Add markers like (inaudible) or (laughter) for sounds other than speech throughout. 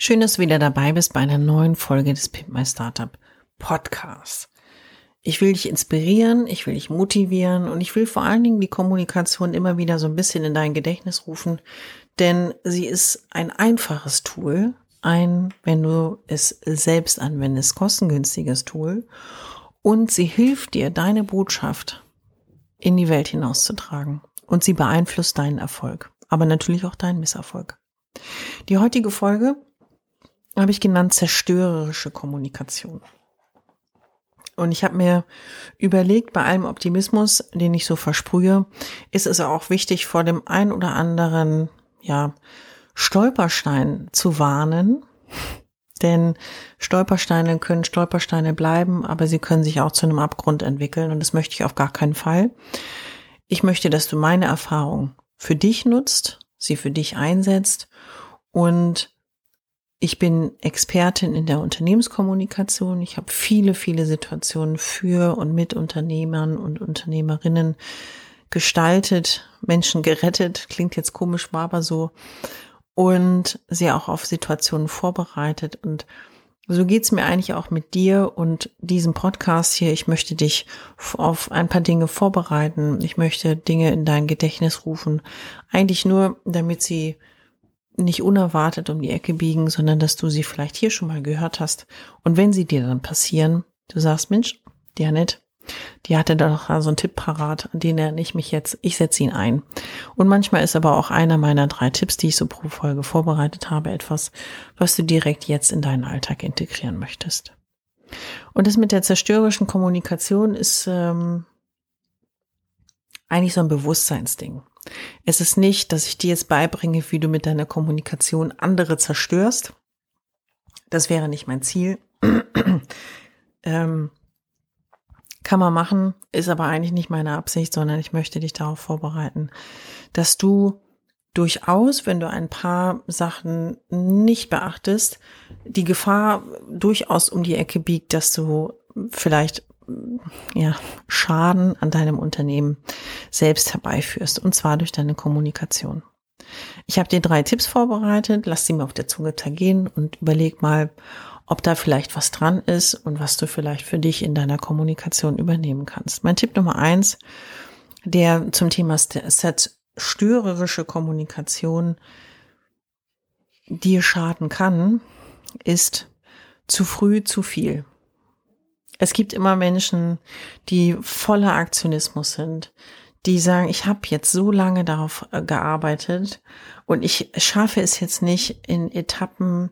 Schön, dass du wieder dabei bist bei einer neuen Folge des Pimp My Startup Podcasts. Ich will dich inspirieren, ich will dich motivieren und ich will vor allen Dingen die Kommunikation immer wieder so ein bisschen in dein Gedächtnis rufen, denn sie ist ein einfaches Tool, ein, wenn du es selbst anwendest, kostengünstiges Tool und sie hilft dir, deine Botschaft in die Welt hinauszutragen und sie beeinflusst deinen Erfolg, aber natürlich auch deinen Misserfolg. Die heutige Folge habe ich genannt zerstörerische Kommunikation. Und ich habe mir überlegt, bei allem Optimismus, den ich so versprühe, ist es auch wichtig, vor dem ein oder anderen ja, Stolperstein zu warnen. Denn Stolpersteine können Stolpersteine bleiben, aber sie können sich auch zu einem Abgrund entwickeln und das möchte ich auf gar keinen Fall. Ich möchte, dass du meine Erfahrung für dich nutzt, sie für dich einsetzt und ich bin Expertin in der Unternehmenskommunikation. Ich habe viele, viele Situationen für und mit Unternehmern und Unternehmerinnen gestaltet, Menschen gerettet, klingt jetzt komisch, war aber so, und sie auch auf Situationen vorbereitet. Und so geht's mir eigentlich auch mit dir und diesem Podcast hier. Ich möchte dich auf ein paar Dinge vorbereiten. Ich möchte Dinge in dein Gedächtnis rufen. Eigentlich nur, damit sie nicht unerwartet um die Ecke biegen, sondern dass du sie vielleicht hier schon mal gehört hast. Und wenn sie dir dann passieren, du sagst, Mensch, der nett, die hatte da doch so einen Tipp parat, an den erinnere ich mich jetzt. Ich setze ihn ein. Und manchmal ist aber auch einer meiner drei Tipps, die ich so pro Folge vorbereitet habe, etwas, was du direkt jetzt in deinen Alltag integrieren möchtest. Und das mit der zerstörerischen Kommunikation ist ähm, eigentlich so ein Bewusstseinsding. Es ist nicht, dass ich dir jetzt beibringe, wie du mit deiner Kommunikation andere zerstörst. Das wäre nicht mein Ziel. (clears throat) ähm, kann man machen, ist aber eigentlich nicht meine Absicht, sondern ich möchte dich darauf vorbereiten, dass du durchaus, wenn du ein paar Sachen nicht beachtest, die Gefahr durchaus um die Ecke biegt, dass du vielleicht ja, Schaden an deinem Unternehmen selbst herbeiführst, und zwar durch deine Kommunikation. Ich habe dir drei Tipps vorbereitet, lass sie mir auf der Zunge zergehen und überleg mal, ob da vielleicht was dran ist und was du vielleicht für dich in deiner Kommunikation übernehmen kannst. Mein Tipp Nummer eins, der zum Thema störerische Kommunikation dir schaden kann, ist zu früh zu viel. Es gibt immer Menschen, die voller Aktionismus sind, die sagen, ich habe jetzt so lange darauf äh, gearbeitet und ich schaffe es jetzt nicht in Etappen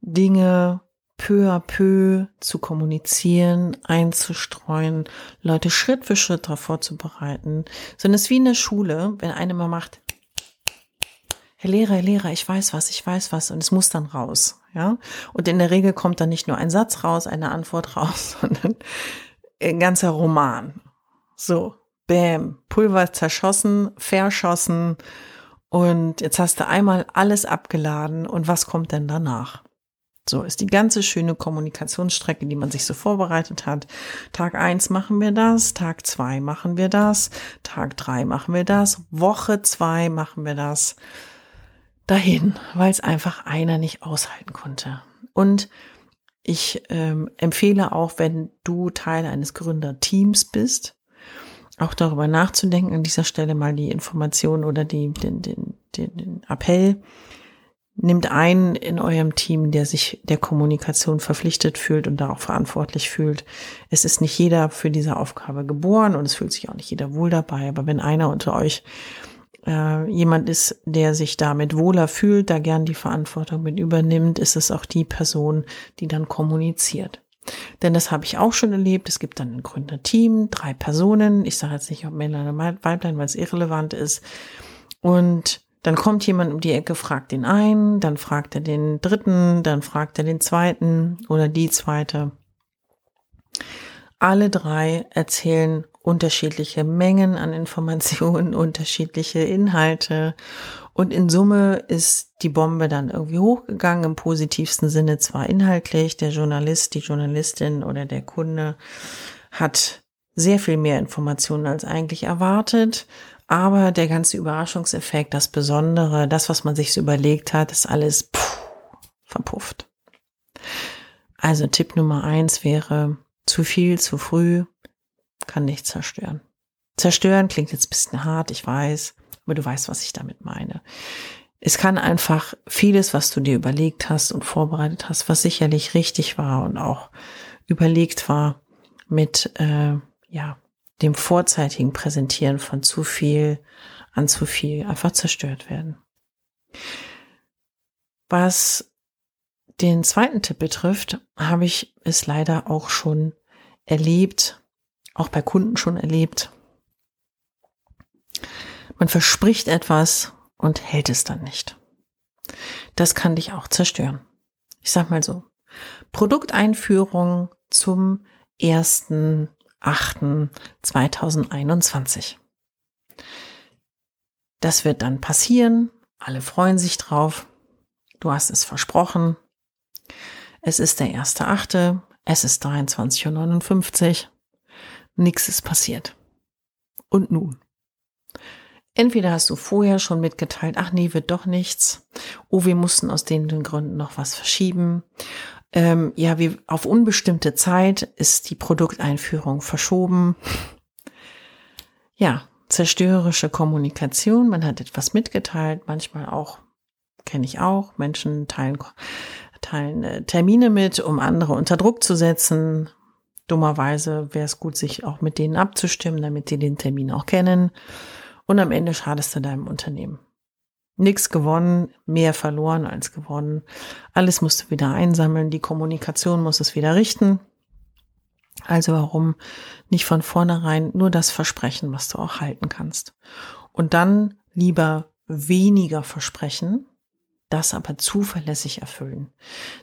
Dinge peu à peu zu kommunizieren, einzustreuen, Leute Schritt für Schritt darauf vorzubereiten, sondern es ist wie in der Schule, wenn einer mal macht, Herr Lehrer, Herr Lehrer, ich weiß was, ich weiß was und es muss dann raus, ja. Und in der Regel kommt dann nicht nur ein Satz raus, eine Antwort (laughs) raus, sondern ein ganzer Roman. So, bam, Pulver zerschossen, verschossen und jetzt hast du einmal alles abgeladen und was kommt denn danach? So ist die ganze schöne Kommunikationsstrecke, die man sich so vorbereitet hat. Tag eins machen wir das, Tag zwei machen wir das, Tag drei machen wir das, Woche zwei machen wir das. Dahin, weil es einfach einer nicht aushalten konnte. Und ich ähm, empfehle auch, wenn du Teil eines Gründerteams bist, auch darüber nachzudenken, an dieser Stelle mal die Information oder die, den, den, den, den Appell, Nehmt einen in eurem Team, der sich der Kommunikation verpflichtet fühlt und darauf verantwortlich fühlt. Es ist nicht jeder für diese Aufgabe geboren und es fühlt sich auch nicht jeder wohl dabei. Aber wenn einer unter euch äh, jemand ist, der sich damit wohler fühlt, da gern die Verantwortung mit übernimmt, ist es auch die Person, die dann kommuniziert. Denn das habe ich auch schon erlebt. Es gibt dann ein Gründerteam, drei Personen. Ich sage jetzt nicht, ob Männlein oder Weiblein, weil es irrelevant ist. Und dann kommt jemand um die Ecke, fragt den einen, dann fragt er den dritten, dann fragt er den zweiten oder die zweite. Alle drei erzählen unterschiedliche Mengen an Informationen, (laughs) unterschiedliche Inhalte. Und in Summe ist die Bombe dann irgendwie hochgegangen, im positivsten Sinne zwar inhaltlich. Der Journalist, die Journalistin oder der Kunde hat sehr viel mehr Informationen als eigentlich erwartet. Aber der ganze Überraschungseffekt, das Besondere, das, was man sich so überlegt hat, ist alles puh, verpufft. Also Tipp Nummer eins wäre, zu viel, zu früh, kann nicht zerstören. Zerstören klingt jetzt ein bisschen hart, ich weiß, aber du weißt, was ich damit meine. Es kann einfach vieles, was du dir überlegt hast und vorbereitet hast, was sicherlich richtig war und auch überlegt war, mit äh, ja dem vorzeitigen Präsentieren von zu viel an zu viel einfach zerstört werden. Was den zweiten Tipp betrifft, habe ich es leider auch schon erlebt, auch bei Kunden schon erlebt. Man verspricht etwas und hält es dann nicht. Das kann dich auch zerstören. Ich sag mal so. Produkteinführung zum 1.8.2021. Das wird dann passieren. Alle freuen sich drauf. Du hast es versprochen. Es ist der 1.8. Es ist 23.59 Uhr. Nichts ist passiert. Und nun? Entweder hast du vorher schon mitgeteilt, ach nee, wird doch nichts. Oh, wir mussten aus den, den Gründen noch was verschieben. Ähm, ja, wie auf unbestimmte Zeit ist die Produkteinführung verschoben. Ja, zerstörerische Kommunikation. Man hat etwas mitgeteilt, manchmal auch, kenne ich auch, Menschen teilen, teilen äh, Termine mit, um andere unter Druck zu setzen. Dummerweise wäre es gut, sich auch mit denen abzustimmen, damit sie den Termin auch kennen. Und am Ende schadest du deinem Unternehmen. Nix gewonnen, mehr verloren als gewonnen. Alles musst du wieder einsammeln, die Kommunikation muss es wieder richten. Also warum nicht von vornherein nur das versprechen, was du auch halten kannst. Und dann lieber weniger versprechen, das aber zuverlässig erfüllen.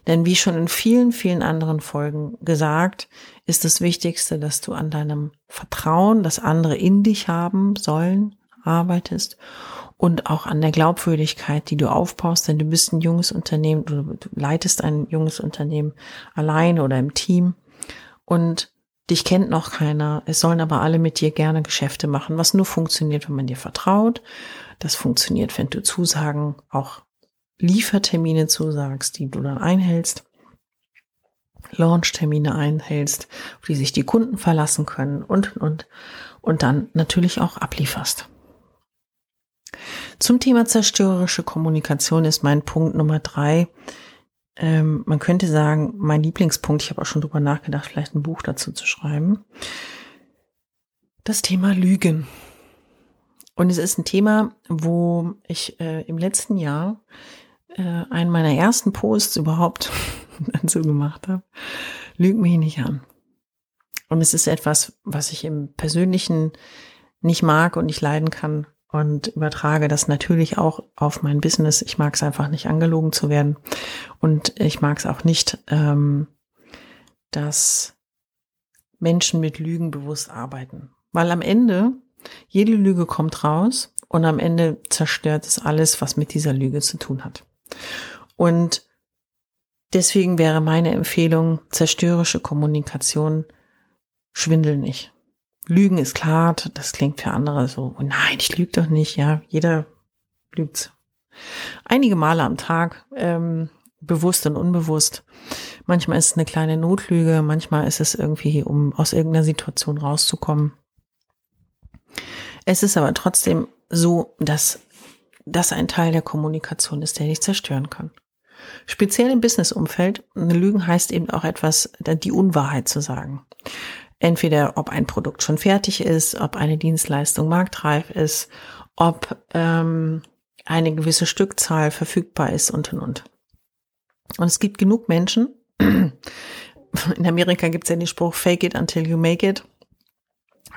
Denn wie schon in vielen, vielen anderen Folgen gesagt, ist das Wichtigste, dass du an deinem Vertrauen, das andere in dich haben sollen, arbeitest und auch an der Glaubwürdigkeit, die du aufbaust, denn du bist ein junges Unternehmen, du leitest ein junges Unternehmen alleine oder im Team und dich kennt noch keiner. Es sollen aber alle mit dir gerne Geschäfte machen, was nur funktioniert, wenn man dir vertraut. Das funktioniert, wenn du Zusagen auch Liefertermine zusagst, die du dann einhältst, Launchtermine einhältst, auf die sich die Kunden verlassen können und, und, und dann natürlich auch ablieferst. Zum Thema zerstörerische Kommunikation ist mein Punkt Nummer drei. Ähm, man könnte sagen, mein Lieblingspunkt, ich habe auch schon drüber nachgedacht, vielleicht ein Buch dazu zu schreiben. Das Thema Lügen. Und es ist ein Thema, wo ich äh, im letzten Jahr äh, einen meiner ersten Posts überhaupt (laughs) dazu gemacht habe. Lüg mich nicht an. Und es ist etwas, was ich im Persönlichen nicht mag und nicht leiden kann und übertrage das natürlich auch auf mein Business. Ich mag es einfach nicht, angelogen zu werden. Und ich mag es auch nicht, ähm, dass Menschen mit Lügen bewusst arbeiten. Weil am Ende, jede Lüge kommt raus und am Ende zerstört es alles, was mit dieser Lüge zu tun hat. Und deswegen wäre meine Empfehlung, zerstörerische Kommunikation, schwindel nicht. Lügen ist klar, das klingt für andere so, oh nein, ich lüge doch nicht, ja, jeder lügt einige Male am Tag, ähm, bewusst und unbewusst. Manchmal ist es eine kleine Notlüge, manchmal ist es irgendwie, um aus irgendeiner Situation rauszukommen. Es ist aber trotzdem so, dass das ein Teil der Kommunikation ist, der dich zerstören kann. Speziell im Businessumfeld, Lügen heißt eben auch etwas, die Unwahrheit zu sagen. Entweder ob ein Produkt schon fertig ist, ob eine Dienstleistung marktreif ist, ob ähm, eine gewisse Stückzahl verfügbar ist und und und. Und es gibt genug Menschen. (clears throat) In Amerika gibt es ja den Spruch Fake it until you make it.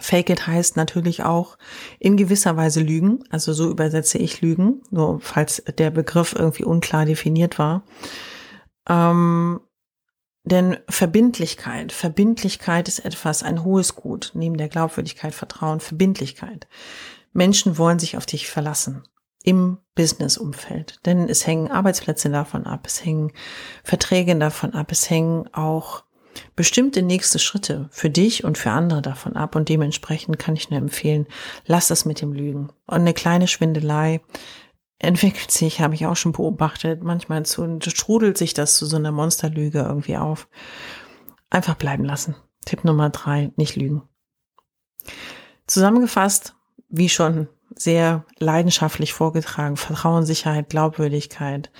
Fake it heißt natürlich auch in gewisser Weise lügen. Also so übersetze ich lügen, nur falls der Begriff irgendwie unklar definiert war. Ähm, denn Verbindlichkeit, Verbindlichkeit ist etwas, ein hohes Gut, neben der Glaubwürdigkeit, Vertrauen, Verbindlichkeit. Menschen wollen sich auf dich verlassen im Business-Umfeld, denn es hängen Arbeitsplätze davon ab, es hängen Verträge davon ab, es hängen auch bestimmte nächste Schritte für dich und für andere davon ab und dementsprechend kann ich nur empfehlen, lass das mit dem Lügen. Und eine kleine Schwindelei entwickelt sich, habe ich auch schon beobachtet, manchmal zu, strudelt sich das zu so einer Monsterlüge irgendwie auf. Einfach bleiben lassen. Tipp Nummer drei, nicht lügen. Zusammengefasst, wie schon sehr leidenschaftlich vorgetragen, Vertrauen, Sicherheit, Glaubwürdigkeit,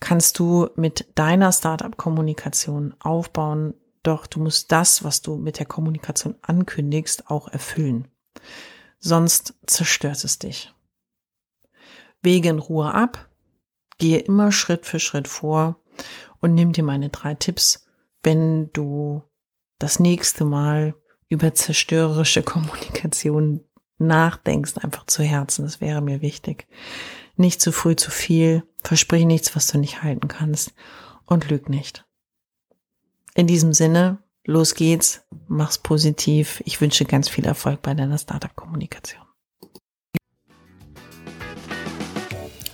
kannst du mit deiner Startup-Kommunikation aufbauen, doch du musst das, was du mit der Kommunikation ankündigst, auch erfüllen. Sonst zerstört es dich. Wege in Ruhe ab, gehe immer Schritt für Schritt vor und nimm dir meine drei Tipps, wenn du das nächste Mal über zerstörerische (laughs) Kommunikation nachdenkst, einfach zu Herzen. Das wäre mir wichtig. Nicht zu früh zu viel, versprich nichts, was du nicht halten kannst und lüg nicht. In diesem Sinne, los geht's, mach's positiv. Ich wünsche ganz viel Erfolg bei deiner Startup-Kommunikation.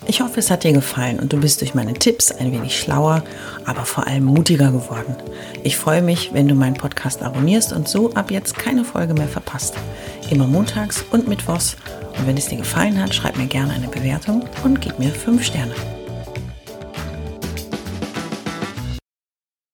Ich hoffe, es hat dir gefallen und du bist durch meine Tipps ein wenig schlauer, aber vor allem mutiger geworden. Ich freue mich, wenn du meinen Podcast abonnierst und so ab jetzt keine Folge mehr verpasst. Immer montags und mittwochs. Und wenn es dir gefallen hat, schreib mir gerne eine Bewertung und gib mir 5 Sterne.